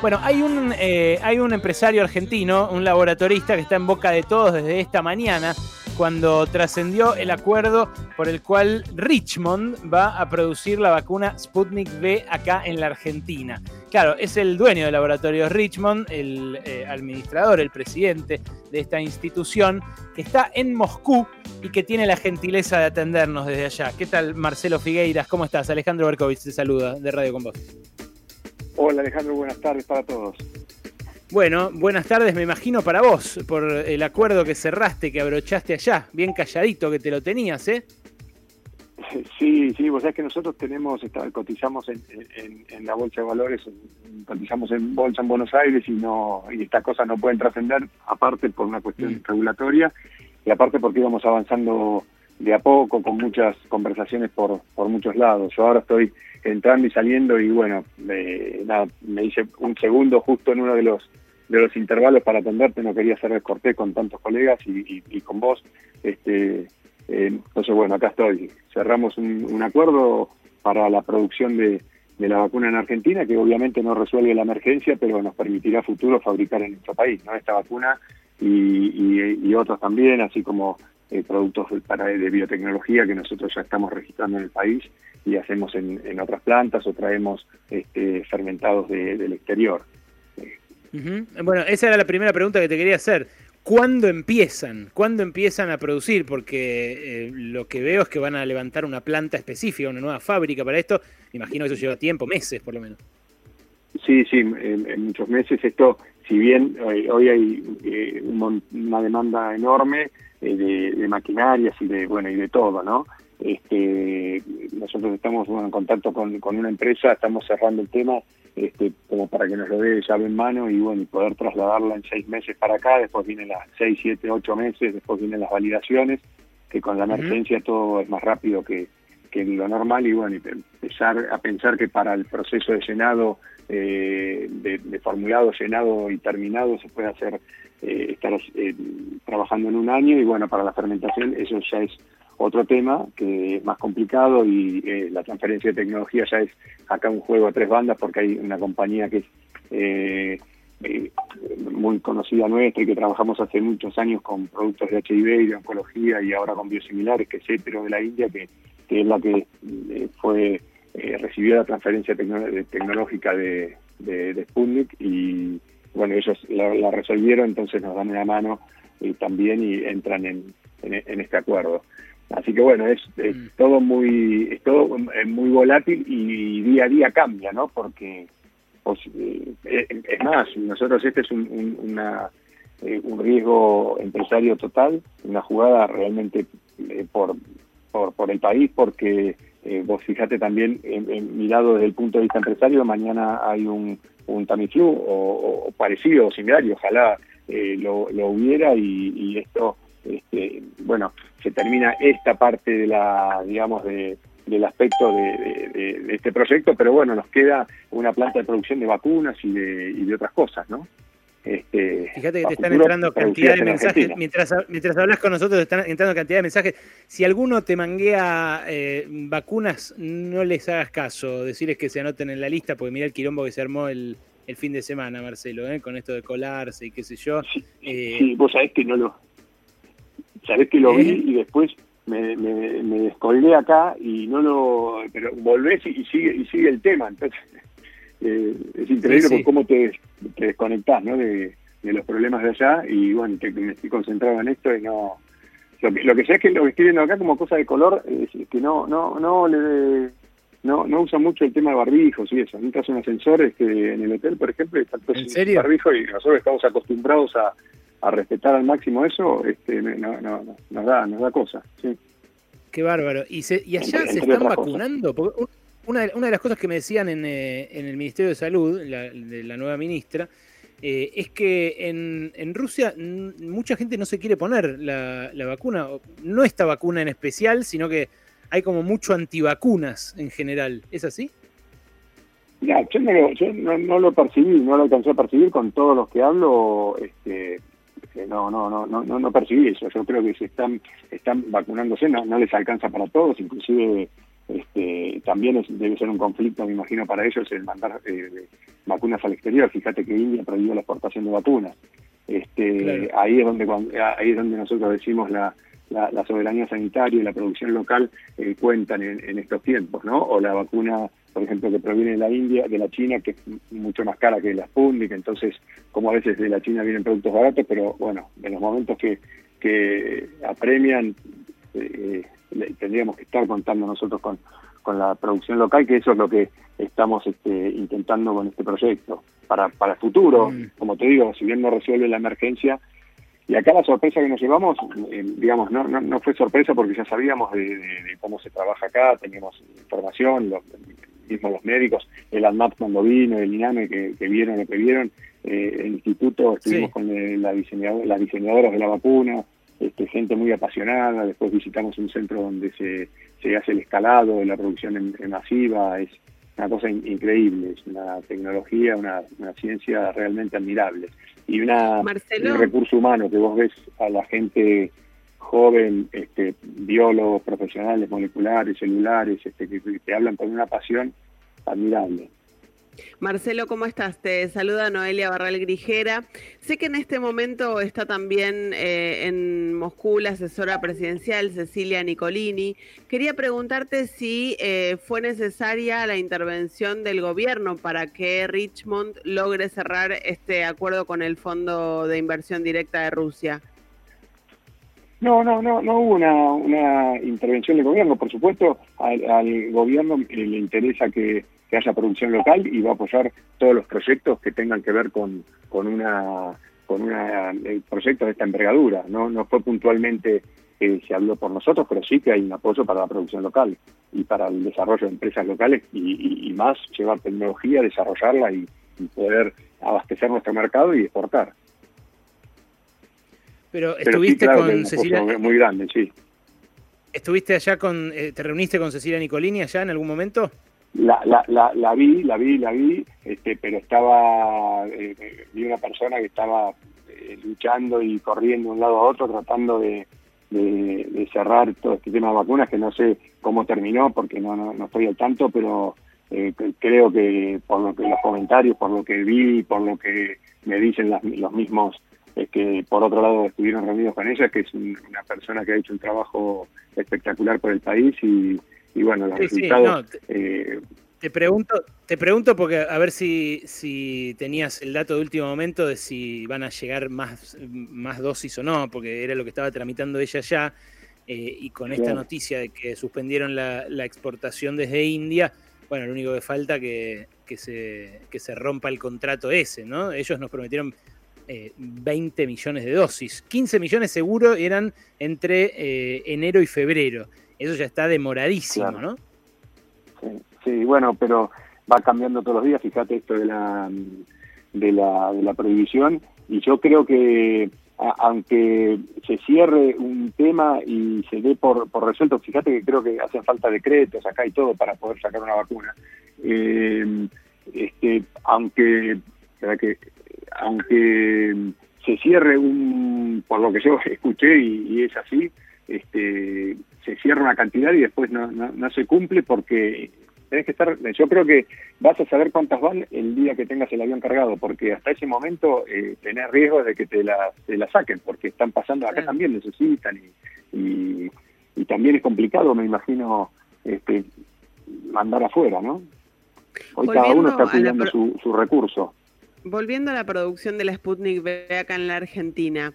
Bueno, hay un, eh, hay un empresario argentino, un laboratorista que está en boca de todos desde esta mañana, cuando trascendió el acuerdo por el cual Richmond va a producir la vacuna Sputnik V acá en la Argentina. Claro, es el dueño del laboratorio Richmond, el eh, administrador, el presidente de esta institución, que está en Moscú y que tiene la gentileza de atendernos desde allá. ¿Qué tal, Marcelo Figueiras? ¿Cómo estás? Alejandro Berkovich te saluda de Radio Con Vos. Hola Alejandro, buenas tardes para todos. Bueno, buenas tardes, me imagino para vos, por el acuerdo que cerraste, que abrochaste allá, bien calladito que te lo tenías, ¿eh? Sí, sí, vos sabés que nosotros tenemos, cotizamos en, la Bolsa de Valores, cotizamos en Bolsa en Buenos Aires y no y estas cosas no pueden trascender, aparte por una cuestión mm. regulatoria y aparte porque íbamos avanzando de a poco, con muchas conversaciones por, por muchos lados. Yo ahora estoy entrando y saliendo y bueno, me, nada, me hice un segundo justo en uno de los de los intervalos para atenderte, no quería hacer el corté con tantos colegas y, y, con vos. Este, eh, entonces, bueno, acá estoy. Cerramos un, acuerdo para la producción de, de, la vacuna en Argentina, que obviamente no resuelve la emergencia, pero nos permitirá futuro fabricar en nuestro país, ¿no? Esta vacuna y, y otros también, así como eh, productos para, de biotecnología que nosotros ya estamos registrando en el país y hacemos en, en otras plantas o traemos este, fermentados del exterior. Bueno, esa era la primera pregunta que te quería hacer. ¿Cuándo empiezan? ¿Cuándo empiezan a producir? Porque eh, lo que veo es que van a levantar una planta específica, una nueva fábrica para esto. Imagino que eso lleva tiempo, meses por lo menos. Sí, sí, en, muchos meses. Esto, si bien hoy, hay eh, una demanda enorme, eh, de, maquinarias y de bueno y de todo, ¿no? Este, nosotros estamos en contacto con, con una empresa, estamos cerrando el tema este, como para que nos lo dé llave en mano y bueno y poder trasladarla en seis meses para acá, después vienen las seis, siete, ocho meses, después vienen las validaciones, que con la emergencia todo es más rápido que, que lo normal y bueno, y empezar a pensar que para el proceso de llenado, eh, de, formulado, llenado y terminado se puede hacer eh, estar eh, trabajando en un año y bueno, para la fermentación eso ya es otro tema que es más complicado y eh, la transferencia de tecnología ya es acá un juego a tres bandas porque hay una compañía que es muy conocida nuestra y que trabajamos hace muchos años con productos de HIV y de oncología y ahora con biosimilares, que es Hetero de la India, que, que es la que fue recibió la transferencia tecnológica de, de, de Sputnik y bueno, ellos la, resolvieron, entonces nos dan una mano y también y entran en, en, este acuerdo. Así que bueno, es, mm. todo muy es todo muy volátil y día a día cambia, ¿no? Porque pues, eh, es más, nosotros este es un, una, eh, un riesgo empresario total, una jugada realmente eh, por, por, por el país, porque eh, vos fíjate también, mirado desde el punto de vista empresario, mañana hay un, un Tamiflu o, parecido o similar y ojalá eh, lo, lo, hubiera y, esto, este, bueno, se termina esta parte de la, digamos, de, del aspecto de, este proyecto, pero bueno, nos queda una planta de producción de vacunas y de otras cosas, ¿no? Este, Fíjate que te están entrando cantidad de mensajes, mientras, mientras hablas con nosotros te están entrando cantidad de mensajes. Si alguno te manguea eh, vacunas, no les hagas caso, decirles que se anoten en la lista, porque mira el quilombo que se armó el, el fin de semana, Marcelo, ¿eh? con esto de colarse y qué sé yo. Sí, eh, vos sabés que no lo... Sabés que lo vi y después me, me, me, descolgué acá y no lo... Pero volvés y, sigue, y sigue el tema, entonces... es increíble cómo te, te desconectás ¿no? de, los problemas de allá y bueno, que me estoy concentrado en esto y no... Lo que, lo que sé es que lo que estoy viendo acá como cosa de color es que no no no le no no usa mucho el tema de barbijos y eso. Nunca un ascensor este, en el hotel, por ejemplo, está todo barbijo y nosotros estamos acostumbrados a, a respetar al máximo eso, este, no, no, nos da nos da cosa. Sí. Qué bárbaro. ¿Y, se, y allá se están vacunando? Una de, una de las cosas que me decían en, eh, el Ministerio de Salud, de la nueva ministra, eh, es que en, Rusia mucha gente no se quiere poner la, la, vacuna, no esta vacuna en especial, sino que hay como mucho antivacunas en general. ¿Es así? Ya, yo, no lo, percibí, no lo alcancé a percibir con todos los que hablo, este, no, no, no, no, no percibí eso. Yo creo que se están, están vacunándose, no, no les alcanza para todos, inclusive este, también debe ser un conflicto, me imagino, para ellos el mandar eh, vacunas al exterior. Fíjate que India prohibió la exportación de vacunas. Este, ahí es donde ahí es donde nosotros decimos la, la, soberanía sanitaria y la producción local eh, cuentan en, estos tiempos, ¿no? O la vacuna, por ejemplo, que proviene de la India, de la China, que es mucho más cara que la Sputnik, entonces, como a veces de la China vienen productos baratos, pero bueno, en los momentos que, que apremian, eh, tendríamos que estar contando nosotros con, con la producción local, que eso es lo que estamos este, intentando con este proyecto. Para, para el futuro, mm. como te digo, si bien no resuelve la emergencia, y acá la sorpresa que nos llevamos, eh, digamos, no, no, no, fue sorpresa porque ya sabíamos de, cómo se trabaja acá, teníamos información, los, mismos los médicos, el ANMAP cuando vino, el INAME que, vieron lo que vieron, eh, el instituto, estuvimos con la diseñador, las diseñadoras de la vacuna, este, gente muy apasionada, después visitamos un centro donde se, se hace el escalado, la producción en masiva, es una cosa increíble, es una tecnología, una, ciencia realmente admirable. Y una, un recurso humano que vos ves a la gente joven, este, biólogos, profesionales, moleculares, celulares, este, que te hablan con una pasión admirable. Marcelo, ¿cómo estás? Te saluda Noelia Barral Grijera. Sé que en este momento está también eh, en Moscú la asesora presidencial Cecilia Nicolini. Quería preguntarte si eh, fue necesaria la intervención del gobierno para que Richmond logre cerrar este acuerdo con el Fondo de Inversión Directa de Rusia. No, no, no, no hubo una, intervención del gobierno. Por supuesto, al gobierno le interesa que que haya producción local y va a apoyar todos los proyectos que tengan que ver con, con una con una eh, proyecto de esta envergadura. No, no fue puntualmente que se habló por nosotros, pero sí que hay un apoyo para la producción local y para el desarrollo de empresas locales y, más llevar tecnología, desarrollarla y, poder abastecer nuestro mercado y exportar. Pero estuviste con Cecilia. Muy grande, sí. ¿Estuviste allá con, eh, te reuniste con Cecilia Nicolini allá en algún momento? La, la, la, la, vi, la vi, la vi, este, pero estaba, eh, vi una persona que estaba eh, luchando y corriendo de un lado a otro tratando de, cerrar todo este tema de vacunas, que no sé cómo terminó porque no, no, estoy al tanto, pero eh, creo que por lo que los comentarios, por lo que vi, por lo que me dicen los mismos que por otro lado estuvieron reunidos con ella, que es una persona que ha hecho un trabajo espectacular por el país y y bueno, los resultados... te, eh, pregunto, te pregunto porque a ver si, si tenías el dato de último momento de si van a llegar más, más dosis o no, porque era lo que estaba tramitando ella ya, eh, y con esta noticia de que suspendieron la, exportación desde India, bueno, lo único que falta que, que, se, que se rompa el contrato ese, ¿no? Ellos nos prometieron 20 eh, millones de dosis. 15 millones seguro eran entre enero y febrero. Eso ya está demoradísimo, ¿no? Sí, bueno, pero va cambiando todos los días, fíjate esto de la, de la, de la prohibición, y yo creo que aunque se cierre un tema y se dé por, por resuelto, fíjate que creo que hacen falta decretos acá y todo para poder sacar una vacuna. Eh, este, aunque, que, aunque se cierre un, por lo que yo escuché y, y es así, este, se cierra una cantidad y después no, no, se cumple porque tenés que estar, yo creo que vas a saber cuántas van el día que tengas el avión cargado, porque hasta ese momento eh, tenés riesgo de que te la, te la saquen, porque están pasando, acá también necesitan y, y, también es complicado, me imagino, este, mandar afuera, ¿no? Hoy cada uno está pidiendo su, su recurso. Volviendo a la producción de la Sputnik V acá en la Argentina,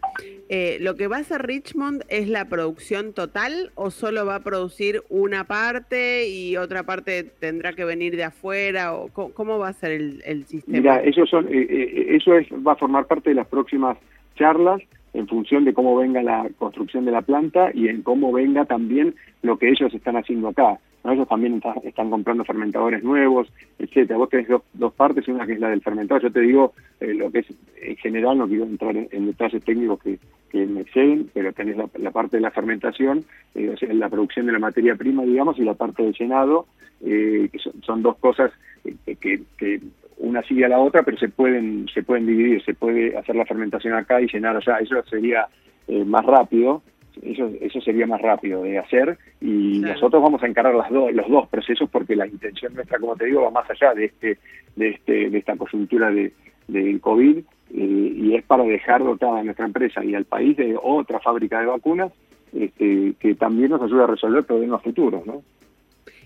eh, ¿lo que va a hacer Richmond es la producción total o solo va a producir una parte y otra parte tendrá que venir de afuera? O ¿Cómo, va a ser el, sistema? Eso, son, eh, eh, eso es, va a formar parte de las próximas charlas en función de cómo venga la construcción de la planta y en cómo venga también lo que ellos están haciendo acá. Ellos también están comprando fermentadores nuevos, etcétera. Vos tenés dos, partes, una que es la del fermentador. Yo te digo eh, lo que es en general, no quiero entrar en, detalles técnicos que, me exceden, pero tenés la, parte de la fermentación, eh, la producción de la materia prima, digamos, y la parte del llenado, eh, que son, dos cosas que, que una sigue a la otra, pero se pueden, se pueden dividir, se puede hacer la fermentación acá y llenar allá, eso sería eh, más rápido, eso, eso sería más rápido de hacer y nosotros vamos a encarar las los dos procesos porque la intención nuestra, como te digo, va más allá de este, de este, de esta coyuntura de, del COVID eh, y es para dejar dotada a nuestra empresa y al país de otra fábrica de vacunas este, que también nos ayuda a resolver problemas futuros, ¿no?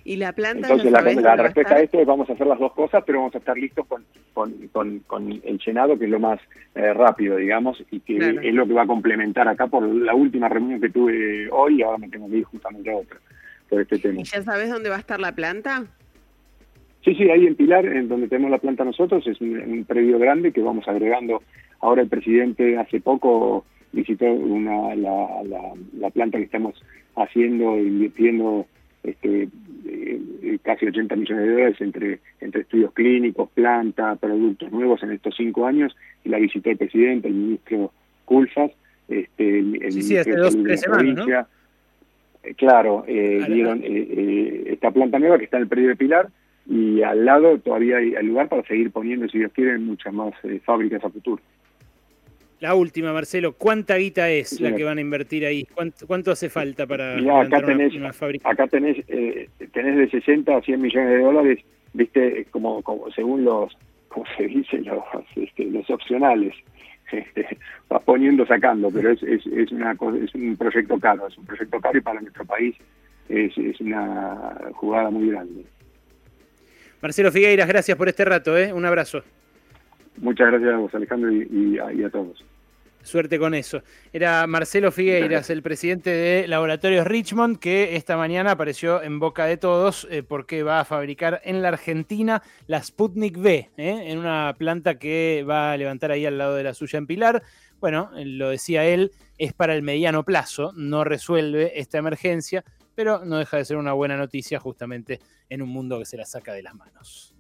Y la planta. Entonces, la, la respuesta a esto es vamos a hacer las dos cosas, pero vamos a estar listos con, con, con, el llenado, que es lo más eh, rápido, digamos, y que es lo que va a complementar acá por la última reunión que tuve hoy, y ahora me tengo que ir justamente a otra, por este tema. ¿Y ya sabes dónde va a estar la planta? Sí, sí, ahí en Pilar, en donde tenemos la planta nosotros, es un, predio grande que vamos agregando. Ahora el presidente hace poco visitó una, la, la, la planta que estamos haciendo, invirtiendo este, eh, casi 80 millones de dólares entre, entre estudios clínicos, planta, productos nuevos en estos cinco años, y la visitó el presidente, el ministro Culfas, este, el, ministro de la provincia. Eh, claro, eh, dieron eh, esta planta nueva que está en el predio de Pilar, y al lado todavía hay, lugar para seguir poniendo, si Dios quiere, muchas más fábricas a futuro. La última, Marcelo, ¿cuánta guita es la que van a invertir ahí? ¿Cuánto, hace falta para acá tenés, una, fábrica? Acá tenés, eh, tenés de 60 a 100 millones de dólares, viste, como, como según los, como se dice, los, este, los opcionales. Este, vas poniendo, sacando, pero es, es, es, una, es un proyecto caro, es un proyecto caro y para nuestro país es, es una jugada muy grande. Marcelo Figueiras, gracias por este rato, ¿eh? un abrazo. Muchas gracias a vos, Alejandro, y, a, todos. Suerte con eso. Era Marcelo Figueiras, el presidente de Laboratorios Richmond, que esta mañana apareció en boca de todos eh, porque va a fabricar en la Argentina la Sputnik V, eh, en una planta que va a levantar ahí al lado de la suya en Pilar. Bueno, lo decía él, es para el mediano plazo, no resuelve esta emergencia, pero no deja de ser una buena noticia justamente en un mundo que se la saca de las manos.